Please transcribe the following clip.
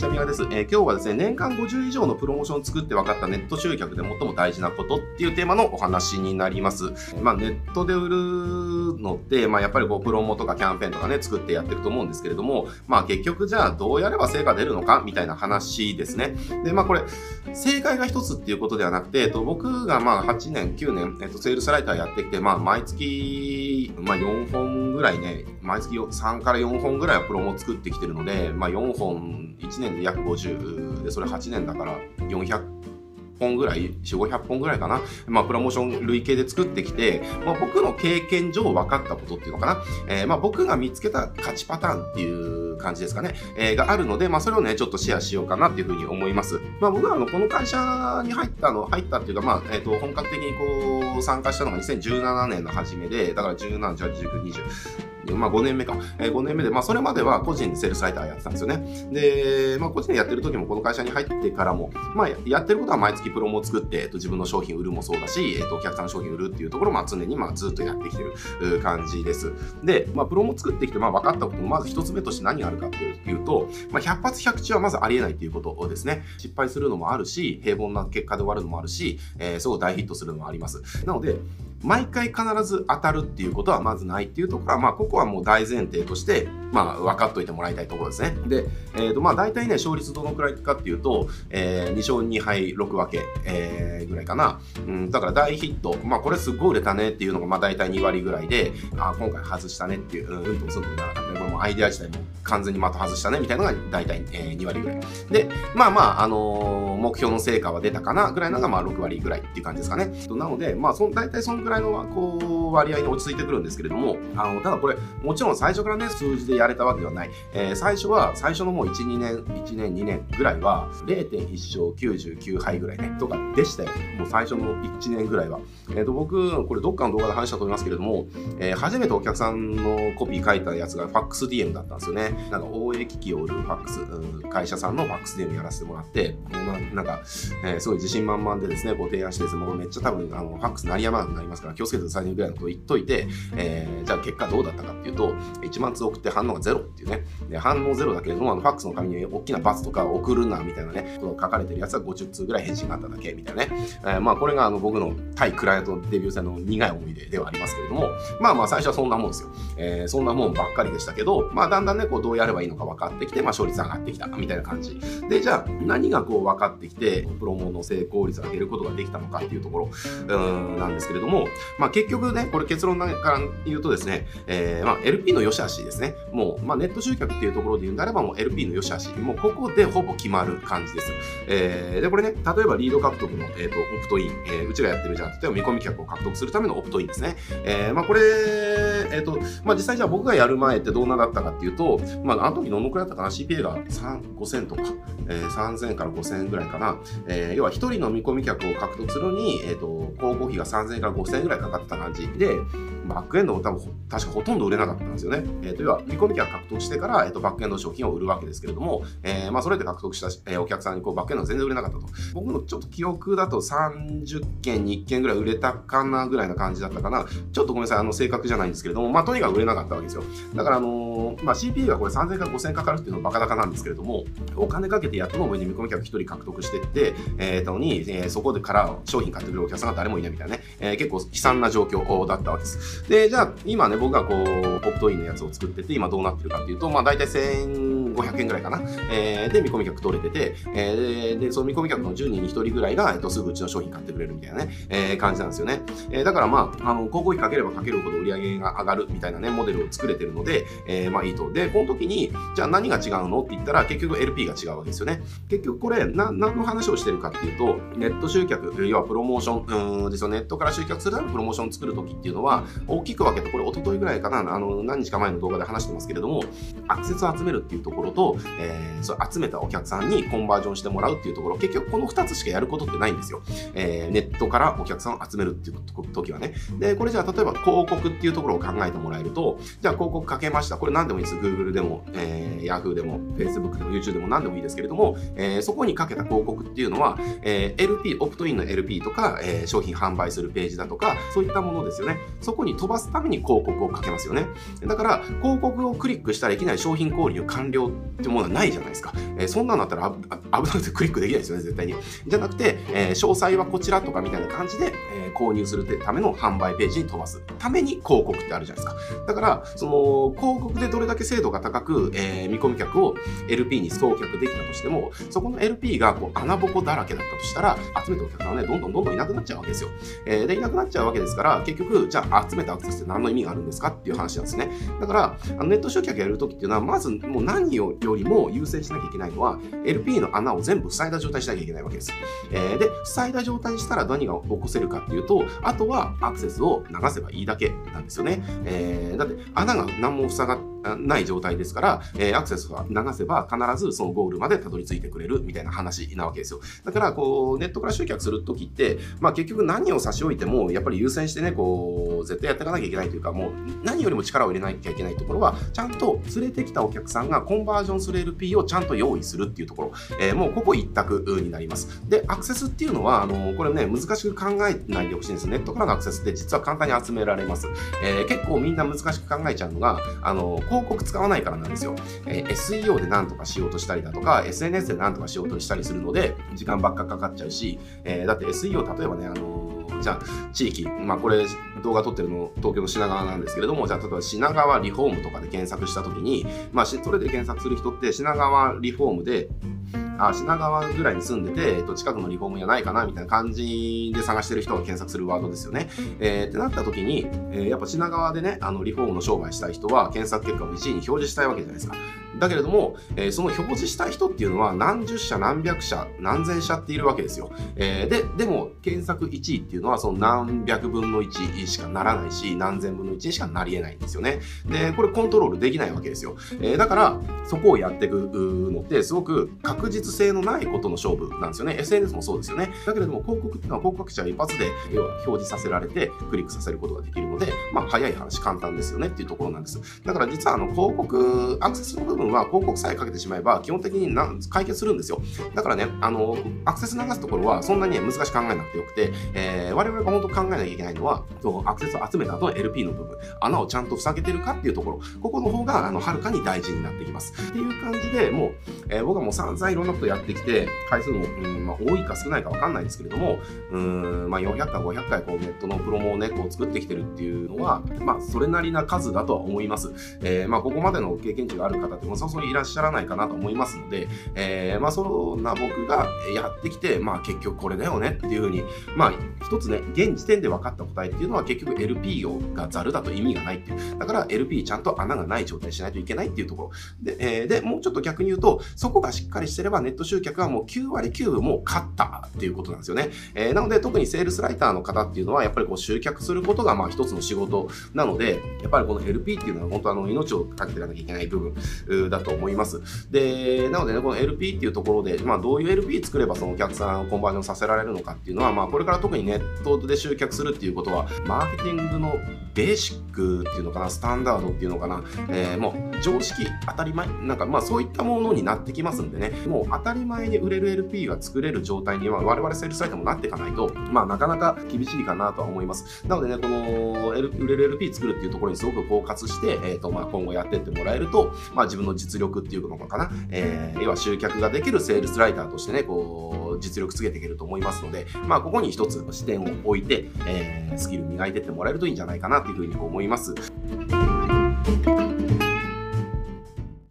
ちゃみがです。えー、今日はですね、年間50以上のプロモーションを作って分かったネット集客で最も大事なことっていうテーマのお話になります。まあ、ネットで売るのって、まあ、やっぱりこう、プロモとかキャンペーンとかね、作ってやってると思うんですけれども、まあ、結局じゃあどうやれば成果出るのかみたいな話ですね。で、まあ、これ、正解が一つっていうことではなくて、えっと、僕がまあ、8年、9年、えっと、セールスライターやってきて、まあ、毎月、まあ、4本ぐらいね、毎月3から4本ぐらいはプロモ作ってきてるので、まあ、4本、1年で約50で、それ8年だから400本ぐらい、4、500本ぐらいかな、まあ、プロモーション累計で作ってきて、まあ、僕の経験上分かったことっていうのかな、えー、まあ、僕が見つけた勝ちパターンっていう感じですかね、えー、があるので、まあ、それをね、ちょっとシェアしようかなっていうふうに思います。まあ、僕はあの、この会社に入ったの、入ったっていうか、まあ、えっ、ー、と、本格的にこう、参加したのが2017年の初めで、だから17、18、19、20、まあ5年目か。えー、5年目で、まあそれまでは個人でセールスライターやってたんですよね。で、まあ個人でやってる時もこの会社に入ってからも、まあやってることは毎月プロモを作って、えっと、自分の商品売るもそうだし、えっと、お客さんの商品売るっていうところも常にまあずっとやってきてる感じです。で、まあプロモ作ってきて、まあ分かったこともまず一つ目として何があるかというと、まあ100発100中はまずありえないっていうことですね。失敗するのもあるし、平凡な結果で終わるのもあるし、えー、すごい大ヒットするのもあります。なので、毎回必ず当たるっていうことはまずないっていうところは、まあ、ここはもう大前提として、まあ、分かっといてもらいたいところですね。で、えっ、ー、と、まあ、大体ね、勝率どのくらいかっていうと、えー、2勝2敗6分け、えー、ぐらいかな。うん、だから大ヒット、まあ、これすっごい売れたねっていうのが、まあ、大体2割ぐらいで、あ、今回外したねっていう、うん、うんとすんともならなかったね。これもアイデア自体も完全に的外したねみたいなのが大体、えー、2割ぐらい。で、まあまあ、あのー、目標の成果は出たかなぐらいのが、まあ、6割ぐらいっていう感じですかね。なので、まあ、そ大体そのぐらいくらいの、こう、割合に落ち着いてくるんですけれども、あの、ただこれ、もちろん最初からね、数字でやれたわけではない。えー、最初は、最初のもう1、2年、1年、2年ぐらいは、0.1勝99敗ぐらいね、とかでしたよ。もう最初の1年ぐらいは。えっ、ー、と、僕、これどっかの動画で話したと思いますけれども、えー、初めてお客さんのコピー書いたやつがファックス DM だったんですよね。なんか、応援機器を売るファックス、うん、会社さんのファックス DM やらせてもらって、もうなんか、えー、すごい自信満々でですね、ご提案してですね、もうめっちゃ多分、あの、ファックス鳴りやまなくなりますから、気をつけてくださいねぐらいのことを言っといて、えー、じゃあ結果どうだったかっていうと、1万通送って反応がゼロっていうね、で反応ゼロだけれども、あのファックスの紙に大きなバツとか送るなみたいなね、この書かれてるやつは50通ぐらい返信があっただけみたいなね、えー、まあこれがあの僕の対クライアントデビュー戦の苦い思い出ではありますけれども、まあまあ最初はそんなもんですよ。えー、そんなもんばっかりでしたけど、まあだんだんね、こうどうやればいいのか分かってきて、まあ勝率上がってきたみたいな感じ。で、じゃあ何がこう分かってきて、プロモの成功率上げることができたのかっていうところうんなんですけれども、まあ結局ね、これ結論から言うとですね、えー、まあ、LP の良し悪しですね。もう、まあ、ネット集客っていうところで言うんであれば、もう LP の良し悪し。もうここでほぼ決まる感じです。えー、で、これね、例えばリード獲得の、えーと、オプトイン、えー、うちがやってるじゃん。例えば見込み客を獲得するためのオプトインですね。えー、まあ、これ、えっ、ー、と、まあ、実際じゃあ僕がやる前ってどんなだったかっていうと、まあ、あの時どのくらいだったかな ?CPA が、5000とか、えー、3000から5000ぐらいかな。えー、要は1人の見込み客を獲得するのに、えっ、ー、と、広告費が3000から5000ぐらいかかった感じで、バックエンドも多分確かほとんど売れなかったんですよね。えー、と要は、見込み客獲得してから、えーと、バックエンド商品を売るわけですけれども、えー、まあ、それで獲得した、えー、お客さんにこうバックエンド全然売れなかったと。僕のちょっと記憶だと30件に1件ぐらい売れたかなぐらいな感じだったかな。ちょっとごめんなさい、あの、正確じゃないんですけれども、まあ、とにかく売れなかったわけですよ。だから、あのー、まあ、CPA がこれ3000から5000かかるっていうのはバカ高なんですけれども、お金かけてやっとの上に見込み客1人獲得してって、えー、とに、えー、そこでから商品買ってくれるお客さんが誰もいないみたいなね、えー、結構悲惨な状況だったわけです。で、じゃあ、今ね、僕がこう、ポットインのやつを作ってて、今どうなってるかっていうと、まあ大体1500円ぐらいかな。えー、で、見込み客取れてて、えー、で、その見込み客の10人に1人ぐらいが、えっと、すぐうちの商品買ってくれるみたいなね、えー、感じなんですよね。えー、だからまあ、あの、広告費かければかけるほど売り上げが上がるみたいなね、モデルを作れてるので、えー、まあいいと。で、この時に、じゃあ何が違うのって言ったら、結局 LP が違うわけですよね。結局これ、な、何の話をしてるかっていうと、ネット集客、要はプロモーション、うんですよ、ネットから集客するためのプロモーション作る時っていうのは、大きく分けて、これ一昨日ぐらいかな、あの、何日か前の動画で話してますけれども、アクセスを集めるっていうところと、えー、そ集めたお客さんにコンバージョンしてもらうっていうところ、結局この2つしかやることってないんですよ。えー、ネットからお客さんを集めるっていう時はね。で、これじゃあ例えば広告っていうところを考えてもらえると、じゃあ広告かけました。これ何でもいいです。Google でも、えー、Yahoo でも、Facebook でも YouTube でも何でもいいですけれども、えー、そこにかけた広告っていうのは、えー、LP、オプトインの LP とか、えー、商品販売するページだとか、そういったものですよね。そこに飛ばすために広告をかけますよね。だから、広告をクリックしたらいきなり商品購入完了ってものはないじゃないですか。えー、そんなんだったら危なくてクリックできないですよね、絶対に。じゃなくて、えー、詳細はこちらとかみたいな感じで、えー、購入するための販売ページに飛ばすために広告ってあるじゃないですか。だから、その、広告でどれだけ精度が高く、え、見込み客を LP に送客できたとしても、そこの LP がこう穴ぼこだらけだったとしたら、集めたお客さんはね、どんどんどんどんいなくなっちゃうわけですよ。えー、で、いなくなっちゃうわけですから、結局、じゃあ集めたアクセスって何の意味があるんですかっていう話なんですね。だから、あのネット集客やるときっていうのは、まずもう何よりも優先しなきゃいけないのは、LP の穴を全部塞いだ状態にしなきゃいけないわけです。えー、で、塞いだ状態にしたら何が起こせるかっていうと、あとはアクセスを流せばいいだけなんですよね。えー、だって穴が何も塞がない状態ですから、えー、アクセスが流せば必ずそのゴールまでたどり着いてくれるみたいな話なわけですよ。だから、こう、ネットから集客するときって、まあ結局何を差し置いても、やっぱり優先してね、こう、絶対やっていかなきゃいけないというか、もう何よりも力を入れなきゃいけないところは、ちゃんと連れてきたお客さんがコンバージョンする LP をちゃんと用意するっていうところ、えー、もうここ一択になります。で、アクセスっていうのは、あの、これね、難しく考えないでほしいんです。ネットからのアクセスって実は簡単に集められます。えー、結構みんな難しく考えちゃうのが、あの、広告使わないからなんですよ。えー、SEO で何とかしようとしたりだとか、SNS で何とかしようとしたりするので、時間ばっかかかっちゃうし、えー、だって SEO、例えばね、あのじゃあ、地域、まあこれ動画撮ってるの東京の品川なんですけれども、じゃあ例えば品川リフォームとかで検索した時に、まあそれで検索する人って品川リフォームで、あ、品川ぐらいに住んでて、えっと、近くのリフォーム屋ないかな、みたいな感じで探してる人が検索するワードですよね。えー、ってなった時に、えー、やっぱ品川でね、あの、リフォームの商売したい人は、検索結果を1位に表示したいわけじゃないですか。だけれども、えー、その表示したい人っていうのは何十社、何百社、何千社っているわけですよ。えー、で、でも、検索1位っていうのはその何百分の1しかならないし、何千分の1にしかなり得ないんですよね。で、これコントロールできないわけですよ。えー、だから、そこをやっていくのって、すごく確実性のないことの勝負なんですよね。SNS もそうですよね。だけれども、広告っていうのは広告者一発で要は表示させられて、クリックさせることができるので、まあ、早い話、簡単ですよねっていうところなんです。だから実は、あの、広告、アクセスの部分は広告さえかけてしまえば、基本的にな解決するんですよ。だからね、あの、アクセス流すところは、そんなに難しく考えなくてよくて、えー、我々が本当考えなきゃいけないのは、そうアクセスを集めた後の LP の部分、穴をちゃんと塞げてるかっていうところ、ここの方が、あの、はるかに大事になってきます。っていう感じで、もう、えー、僕はもう散々いろんなことやってきて、回数も、うんまあ、多いか少ないかわかんないですけれども、うん、まあ、400回、500回、こう、ネットのプロモをね、こう、作ってきてるっていうのは、まあ、それなりな数だとは思います。えー、まあ、ここまでの経験値がある方ってもそそいらっしゃらないかなと思いますので、えー、まあ、そんな僕がやってきて、まあ、結局これだよねっていうふうに、まあ、一つね、現時点で分かった答えっていうのは結局 LP をがザルだと意味がないっていう。だから LP ちゃんと穴がない状態にしないといけないっていうところ。で、えー、で、もうちょっと逆に言うと、そこがしっかりしてればネット集客はもう9割9分もう勝ったっていうことなんですよね。えー、なので特にセールスライターの方っていうのはやっぱりこう集客することがまあ一つの仕事なので、やっぱりこの LP っていうのは本当あの命をかけていかなきゃいけない部分だと思います。で、なのでね、この LP っていうところで、まあどういう LP 作ればそのお客さんをコンバージョンさせられるのかっていうのは、まあこれから特にネットで集客するっていうことは、マーケティングのベーシックっていうのかな、スタンダードっていうのかな、えー、もう常識、当たり前、なんかまあそういったものになってきますんでね、もう当たり前に売れる LP が作れる状態には我々セールスサイトもなっていかないと、まあなかなか厳しいかなとは思います。なのでね、この、L、売れる LP 作るっていうところにすごくフォーカスして、えっ、ー、とまあ今後やってってもらえると、まあ自分のの実力っていうのかな、えー、要は集客ができるセールスライターとしてね、こう、実力つけていけると思いますので、まあここに一つ視点を置いて、えー、スキル磨いてってもらえるといいんじゃないかなというふうに思います。